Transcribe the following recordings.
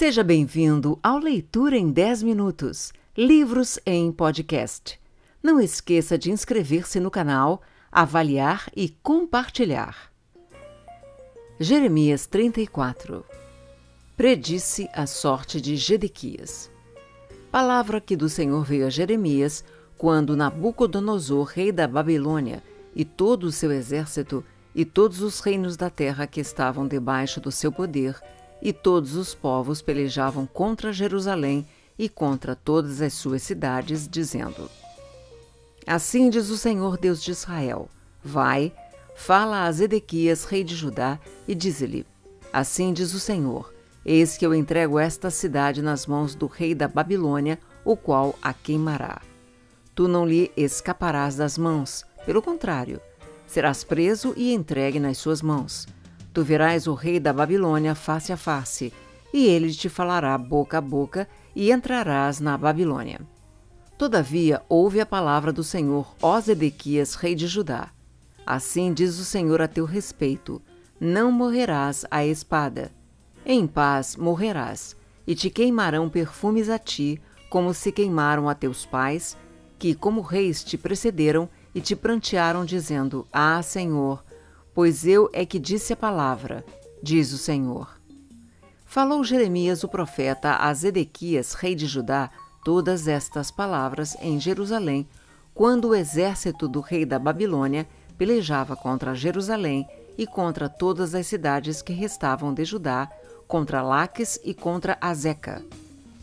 Seja bem-vindo ao Leitura em 10 Minutos Livros em Podcast. Não esqueça de inscrever-se no canal, avaliar e compartilhar. Jeremias 34 Predisse a sorte de Gedequias. Palavra que do Senhor veio a Jeremias quando Nabucodonosor, rei da Babilônia, e todo o seu exército, e todos os reinos da terra que estavam debaixo do seu poder, e todos os povos pelejavam contra Jerusalém e contra todas as suas cidades, dizendo: Assim diz o Senhor Deus de Israel: Vai, fala a Zedequias, rei de Judá, e dize-lhe: Assim diz o Senhor: Eis que eu entrego esta cidade nas mãos do rei da Babilônia, o qual a queimará. Tu não lhe escaparás das mãos, pelo contrário, serás preso e entregue nas suas mãos. Tu verás o rei da Babilônia face a face, e ele te falará boca a boca, e entrarás na Babilônia. Todavia, ouve a palavra do Senhor, ó Zedequias, rei de Judá. Assim diz o Senhor a teu respeito: não morrerás à espada. Em paz morrerás, e te queimarão perfumes a ti, como se queimaram a teus pais, que como reis te precederam e te prantearam, dizendo: Ah, Senhor, pois eu é que disse a palavra, diz o Senhor. Falou Jeremias o profeta a Zedequias, rei de Judá, todas estas palavras em Jerusalém, quando o exército do rei da Babilônia pelejava contra Jerusalém e contra todas as cidades que restavam de Judá, contra Laques e contra Azeca,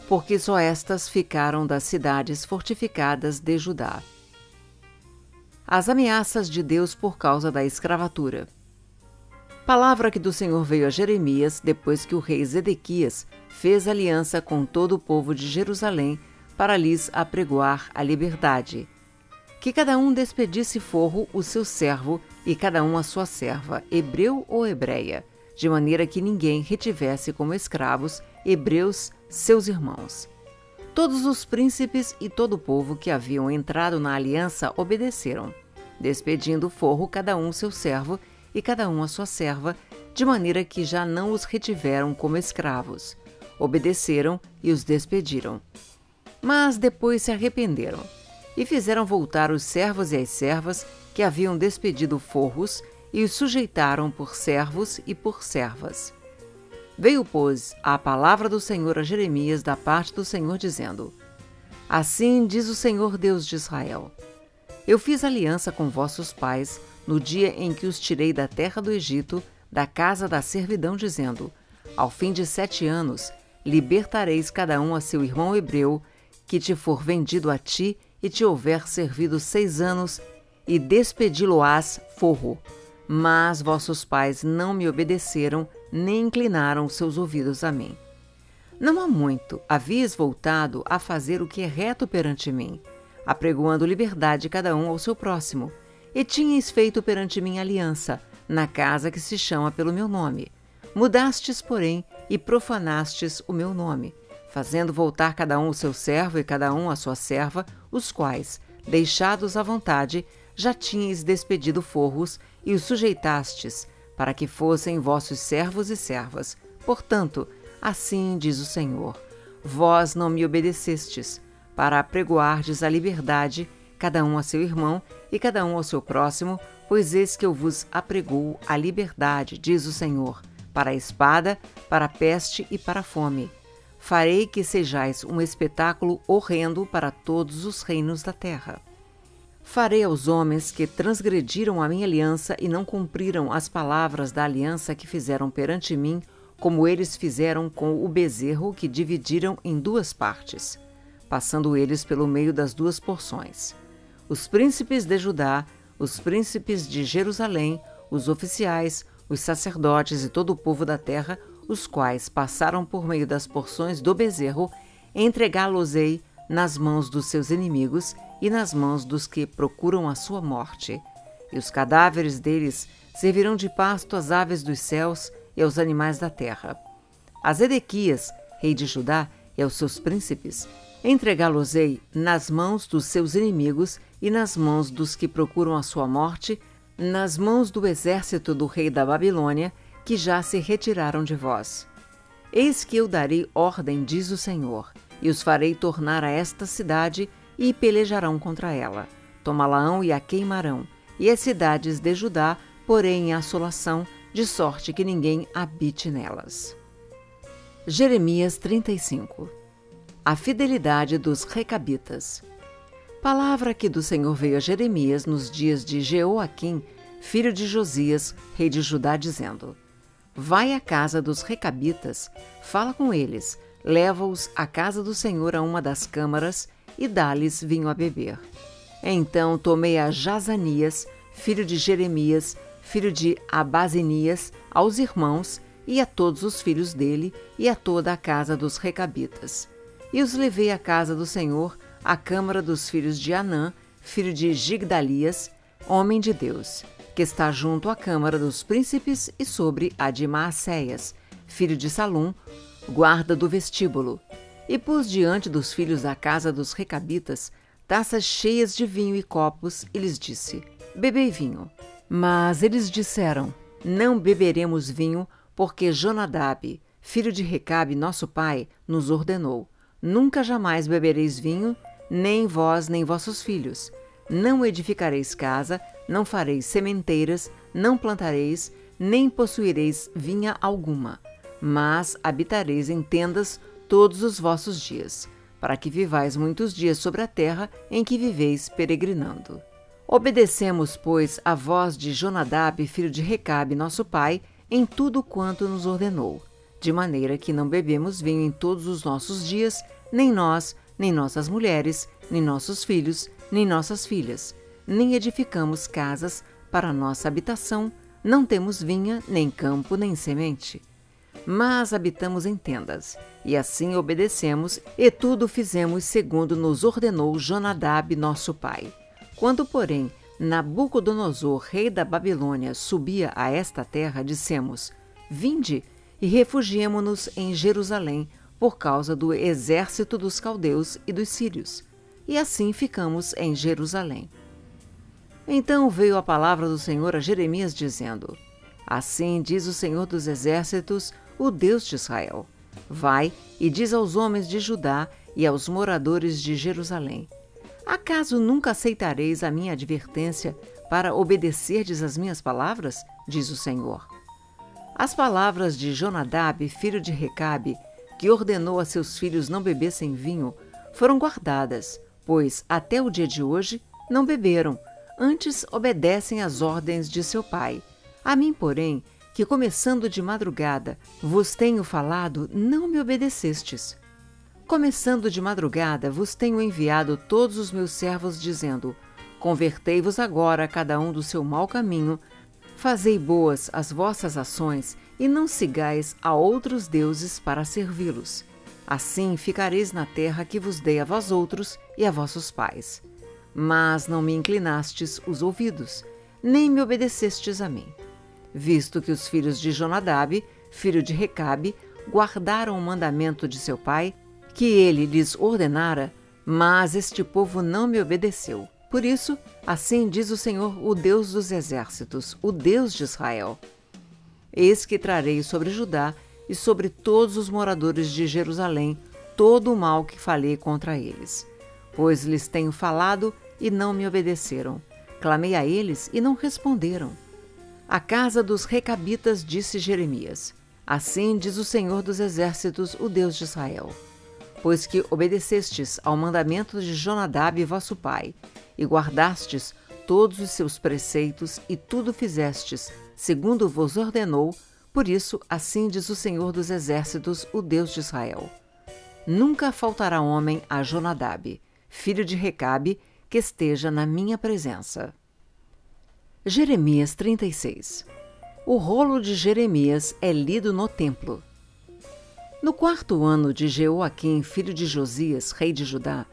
porque só estas ficaram das cidades fortificadas de Judá as ameaças de Deus por causa da escravatura. Palavra que do Senhor veio a Jeremias depois que o rei Zedequias fez aliança com todo o povo de Jerusalém para lhes apregoar a liberdade. Que cada um despedisse forro o seu servo e cada um a sua serva, hebreu ou hebreia, de maneira que ninguém retivesse como escravos hebreus seus irmãos. Todos os príncipes e todo o povo que haviam entrado na aliança obedeceram, despedindo forro cada um seu servo e cada um a sua serva, de maneira que já não os retiveram como escravos. Obedeceram e os despediram. Mas depois se arrependeram e fizeram voltar os servos e as servas que haviam despedido forros e os sujeitaram por servos e por servas. Veio, pois, a palavra do Senhor a Jeremias da parte do Senhor, dizendo: Assim diz o Senhor Deus de Israel: Eu fiz aliança com vossos pais no dia em que os tirei da terra do Egito, da casa da servidão, dizendo: Ao fim de sete anos, libertareis cada um a seu irmão hebreu, que te for vendido a ti e te houver servido seis anos, e despedi-lo-ás forro. Mas vossos pais não me obedeceram, nem inclinaram seus ouvidos a mim. Não há muito havias voltado a fazer o que é reto perante mim, apregoando liberdade cada um ao seu próximo, e tinhas feito perante mim aliança, na casa que se chama pelo meu nome. Mudastes, porém, e profanastes o meu nome, fazendo voltar cada um o seu servo e cada um a sua serva, os quais, deixados à vontade, já tinhas despedido forros e os sujeitastes, para que fossem vossos servos e servas. Portanto, assim diz o Senhor: Vós não me obedecestes, para apregoardes a liberdade, cada um a seu irmão e cada um ao seu próximo, pois eis que eu vos apregoo a liberdade, diz o Senhor, para a espada, para a peste e para a fome. Farei que sejais um espetáculo horrendo para todos os reinos da terra. Farei aos homens que transgrediram a minha aliança e não cumpriram as palavras da aliança que fizeram perante mim, como eles fizeram com o bezerro que dividiram em duas partes, passando eles pelo meio das duas porções. Os príncipes de Judá, os príncipes de Jerusalém, os oficiais, os sacerdotes e todo o povo da terra, os quais passaram por meio das porções do bezerro, entregá-los-ei nas mãos dos seus inimigos e nas mãos dos que procuram a sua morte. E os cadáveres deles servirão de pasto às aves dos céus e aos animais da terra. A Zedequias, rei de Judá, e aos seus príncipes, entregá-los-ei nas mãos dos seus inimigos e nas mãos dos que procuram a sua morte, nas mãos do exército do rei da Babilônia, que já se retiraram de vós. Eis que eu darei ordem, diz o Senhor, e os farei tornar a esta cidade e pelejarão contra ela. Tomá-la-ão e a queimarão, e as cidades de Judá, porém em assolação, de sorte que ninguém habite nelas. Jeremias 35 A fidelidade dos recabitas. Palavra que do Senhor veio a Jeremias nos dias de Jeoaquim, filho de Josias, rei de Judá, dizendo: Vai à casa dos recabitas, fala com eles, leva-os à casa do Senhor a uma das câmaras e dá-lhes vinho a beber. Então tomei a Jazanias, filho de Jeremias, filho de Abazinias, aos irmãos e a todos os filhos dele e a toda a casa dos recabitas. E os levei à casa do Senhor, à câmara dos filhos de Anã, filho de Gigdalias, homem de Deus que está junto à Câmara dos Príncipes e sobre a de Maacéias, filho de Salum, guarda do vestíbulo, e pus diante dos filhos da casa dos recabitas taças cheias de vinho e copos, e lhes disse: Bebei vinho. Mas eles disseram: Não beberemos vinho, porque Jonadab, filho de Recabe, nosso pai, nos ordenou: Nunca jamais bebereis vinho, nem vós nem vossos filhos. Não edificareis casa, não fareis sementeiras, não plantareis, nem possuireis vinha alguma, mas habitareis em tendas todos os vossos dias, para que vivais muitos dias sobre a terra em que viveis peregrinando. Obedecemos, pois, a voz de Jonadab, filho de Recabe, nosso pai, em tudo quanto nos ordenou, de maneira que não bebemos vinho em todos os nossos dias, nem nós, nem nossas mulheres, nem nossos filhos, nem nossas filhas, nem edificamos casas para nossa habitação, não temos vinha, nem campo, nem semente. Mas habitamos em tendas, e assim obedecemos, e tudo fizemos segundo nos ordenou Jonadab, nosso pai. Quando, porém, Nabucodonosor, rei da Babilônia, subia a esta terra, dissemos: Vinde e refugiemo-nos em Jerusalém, por causa do exército dos caldeus e dos sírios. E assim ficamos em Jerusalém. Então veio a palavra do Senhor a Jeremias, dizendo: Assim diz o Senhor dos Exércitos, o Deus de Israel: Vai e diz aos homens de Judá e aos moradores de Jerusalém: Acaso nunca aceitareis a minha advertência para obedecerdes às minhas palavras? diz o Senhor. As palavras de Jonadab, filho de Recabe, que ordenou a seus filhos não bebessem vinho, foram guardadas, pois até o dia de hoje não beberam, antes obedecem às ordens de seu pai. A mim, porém, que começando de madrugada vos tenho falado, não me obedecestes. Começando de madrugada vos tenho enviado todos os meus servos, dizendo: Convertei-vos agora cada um do seu mau caminho, fazei boas as vossas ações e não sigais a outros deuses para servi-los. Assim ficareis na terra que vos dei a vós outros e a vossos pais mas não me inclinastes os ouvidos, nem me obedecestes a mim. Visto que os filhos de Jonadab, filho de Recabe, guardaram o mandamento de seu pai, que ele lhes ordenara, mas este povo não me obedeceu. Por isso, assim diz o Senhor, o Deus dos exércitos, o Deus de Israel: Eis que trarei sobre Judá e sobre todos os moradores de Jerusalém todo o mal que falei contra eles. Pois lhes tenho falado e não me obedeceram. Clamei a eles e não responderam. A casa dos recabitas disse Jeremias: Assim diz o Senhor dos Exércitos, o Deus de Israel. Pois que obedecestes ao mandamento de Jonadab, vosso pai, e guardastes todos os seus preceitos e tudo fizestes, segundo vos ordenou, por isso, assim diz o Senhor dos Exércitos, o Deus de Israel. Nunca faltará homem a Jonadab, filho de Recabe, que esteja na minha presença. Jeremias 36 O rolo de Jeremias é lido no templo. No quarto ano de Jeoaquim, filho de Josias, rei de Judá,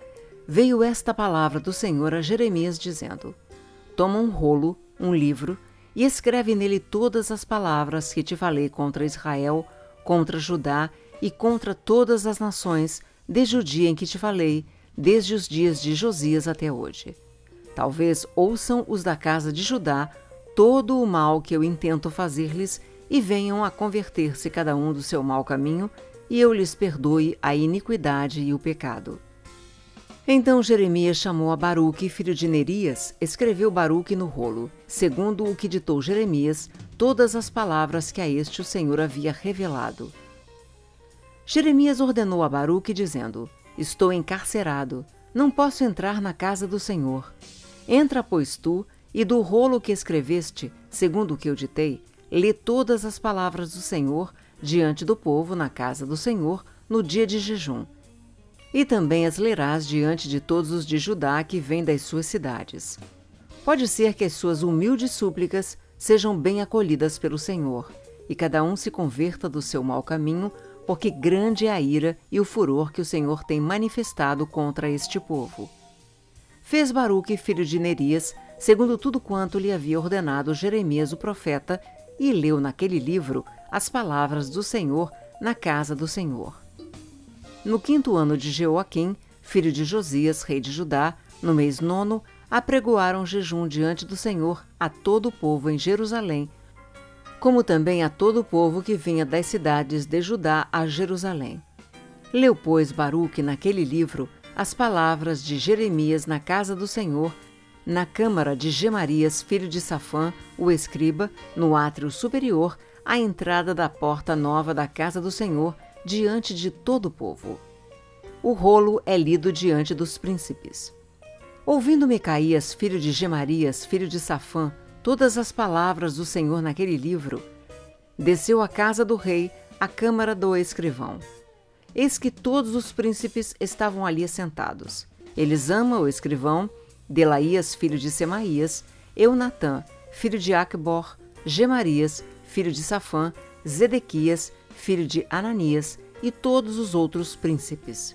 veio esta palavra do Senhor a Jeremias, dizendo: Toma um rolo, um livro, e escreve nele todas as palavras que te falei contra Israel, contra Judá e contra todas as nações, desde o dia em que te falei, desde os dias de Josias até hoje. Talvez ouçam os da casa de Judá todo o mal que eu intento fazer-lhes e venham a converter-se cada um do seu mau caminho, e eu lhes perdoe a iniquidade e o pecado. Então Jeremias chamou a Baruque, filho de Nerias, escreveu Baruque no rolo, segundo o que ditou Jeremias, todas as palavras que a este o Senhor havia revelado. Jeremias ordenou a Baruque, dizendo: Estou encarcerado, não posso entrar na casa do Senhor. Entra, pois, tu, e do rolo que escreveste, segundo o que eu ditei, lê todas as palavras do Senhor diante do povo na casa do Senhor no dia de jejum e também as lerás diante de todos os de Judá que vêm das suas cidades. Pode ser que as suas humildes súplicas sejam bem acolhidas pelo Senhor, e cada um se converta do seu mau caminho, porque grande é a ira e o furor que o Senhor tem manifestado contra este povo. Fez Baruque, filho de Nerias, segundo tudo quanto lhe havia ordenado Jeremias o profeta, e leu naquele livro as palavras do Senhor na casa do Senhor. No quinto ano de Jeoaquim, filho de Josias, rei de Judá, no mês nono, apregoaram jejum diante do Senhor a todo o povo em Jerusalém, como também a todo o povo que vinha das cidades de Judá a Jerusalém. Leu, pois, Baruque naquele livro as palavras de Jeremias na casa do Senhor, na câmara de Gemarias, filho de Safã, o escriba, no átrio superior, à entrada da porta nova da casa do Senhor, diante de todo o povo. O rolo é lido diante dos príncipes. Ouvindo Micaías, filho de Gemarias, filho de Safã, todas as palavras do Senhor naquele livro, desceu à casa do rei, à câmara do escrivão. Eis que todos os príncipes estavam ali assentados. Eles amam o escrivão, Delaías, filho de Semaías, Eunatã, filho de Acbor, Gemarias, filho de Safã, Zedequias, filho de Ananias, e todos os outros príncipes.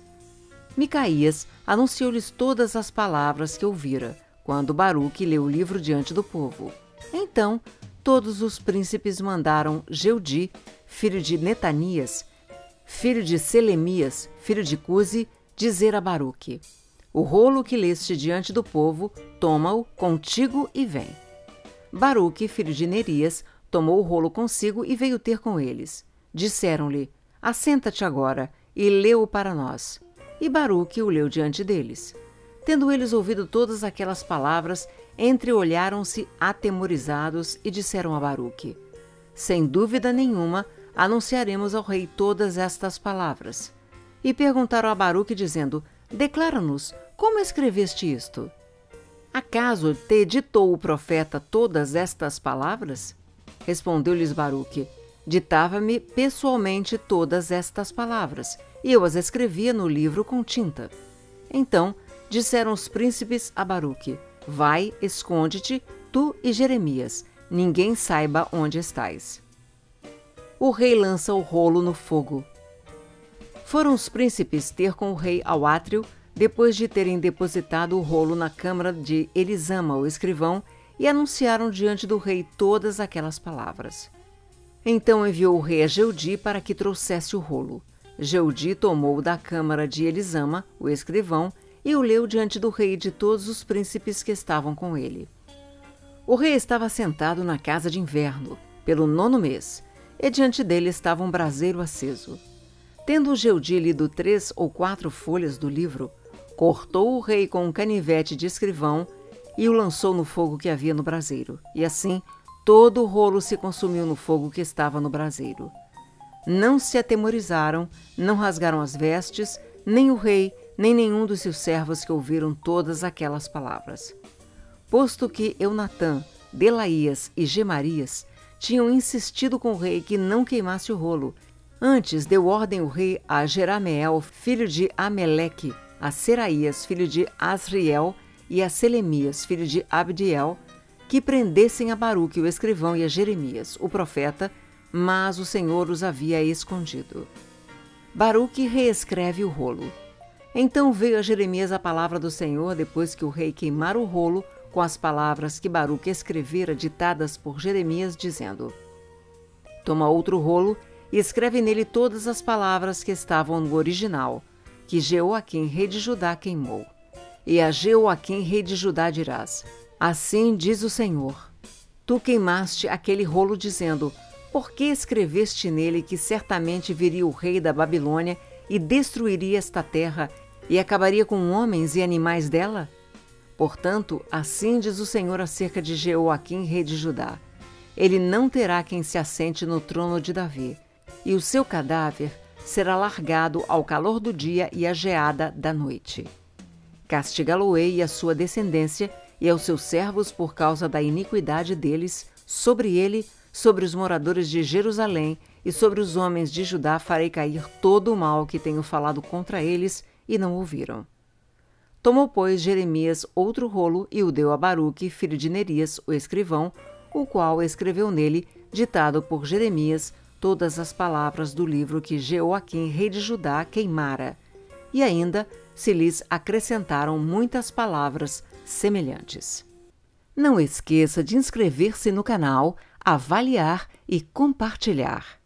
Micaías anunciou-lhes todas as palavras que ouvira, quando Baruque leu o livro diante do povo. Então, todos os príncipes mandaram Jeudi, filho de Netanias, filho de Selemias, filho de Cusi, dizer a Baruque: O rolo que leste diante do povo, toma-o contigo e vem. Baruque, filho de Nerias, tomou o rolo consigo e veio ter com eles. Disseram-lhe: Assenta-te agora e lê-o para nós. E Baruque o leu diante deles. Tendo eles ouvido todas aquelas palavras, entreolharam-se atemorizados e disseram a Baruque: Sem dúvida nenhuma, anunciaremos ao rei todas estas palavras. E perguntaram a Baruque, dizendo: Declara-nos, como escreveste isto? Acaso te ditou o profeta todas estas palavras? Respondeu-lhes Baruque: Ditava-me pessoalmente todas estas palavras, e eu as escrevia no livro com tinta. Então disseram os príncipes a Baruque: Vai, esconde-te, tu e Jeremias, ninguém saiba onde estais. O rei lança o rolo no fogo. Foram os príncipes ter com o rei ao átrio, depois de terem depositado o rolo na câmara de Elisama, o escrivão, e anunciaram diante do rei todas aquelas palavras. Então enviou o rei a Jeudi para que trouxesse o rolo. Jeudi tomou da câmara de Elisama, o escrivão, e o leu diante do rei e de todos os príncipes que estavam com ele. O rei estava sentado na casa de inverno, pelo nono mês, e diante dele estava um braseiro aceso. Tendo Jeudi lido três ou quatro folhas do livro, cortou o rei com um canivete de escrivão e o lançou no fogo que havia no braseiro, e assim Todo o rolo se consumiu no fogo que estava no braseiro. Não se atemorizaram, não rasgaram as vestes, nem o rei, nem nenhum dos seus servos que ouviram todas aquelas palavras. Posto que Eunatã, Delaías e Gemarias tinham insistido com o rei que não queimasse o rolo, antes deu ordem o rei a Jerameel, filho de Ameleque, a Seraías, filho de Asriel, e a Selemias, filho de Abdiel, que prendessem a Baruque, o escrivão, e a Jeremias, o profeta, mas o Senhor os havia escondido. Baruque reescreve o rolo. Então veio a Jeremias a palavra do Senhor depois que o rei queimara o rolo com as palavras que Baruque escrevera ditadas por Jeremias, dizendo: Toma outro rolo e escreve nele todas as palavras que estavam no original, que Jeoaquim, rei de Judá, queimou. E a Jeoaquim, rei de Judá, dirás: Assim diz o Senhor: Tu queimaste aquele rolo, dizendo: Por que escreveste nele que certamente viria o rei da Babilônia e destruiria esta terra e acabaria com homens e animais dela? Portanto, assim diz o Senhor acerca de Jeoaquim, rei de Judá: Ele não terá quem se assente no trono de Davi, e o seu cadáver será largado ao calor do dia e à geada da noite. Castigá-lo-ei a sua descendência e aos seus servos por causa da iniquidade deles, sobre ele Sobre os moradores de Jerusalém e sobre os homens de Judá farei cair todo o mal que tenho falado contra eles, e não ouviram. Tomou, pois, Jeremias outro rolo e o deu a Baruque, filho de Nerias, o escrivão, o qual escreveu nele, ditado por Jeremias, todas as palavras do livro que Jeoaquim, rei de Judá, queimara. E ainda se lhes acrescentaram muitas palavras semelhantes. Não esqueça de inscrever-se no canal avaliar e compartilhar.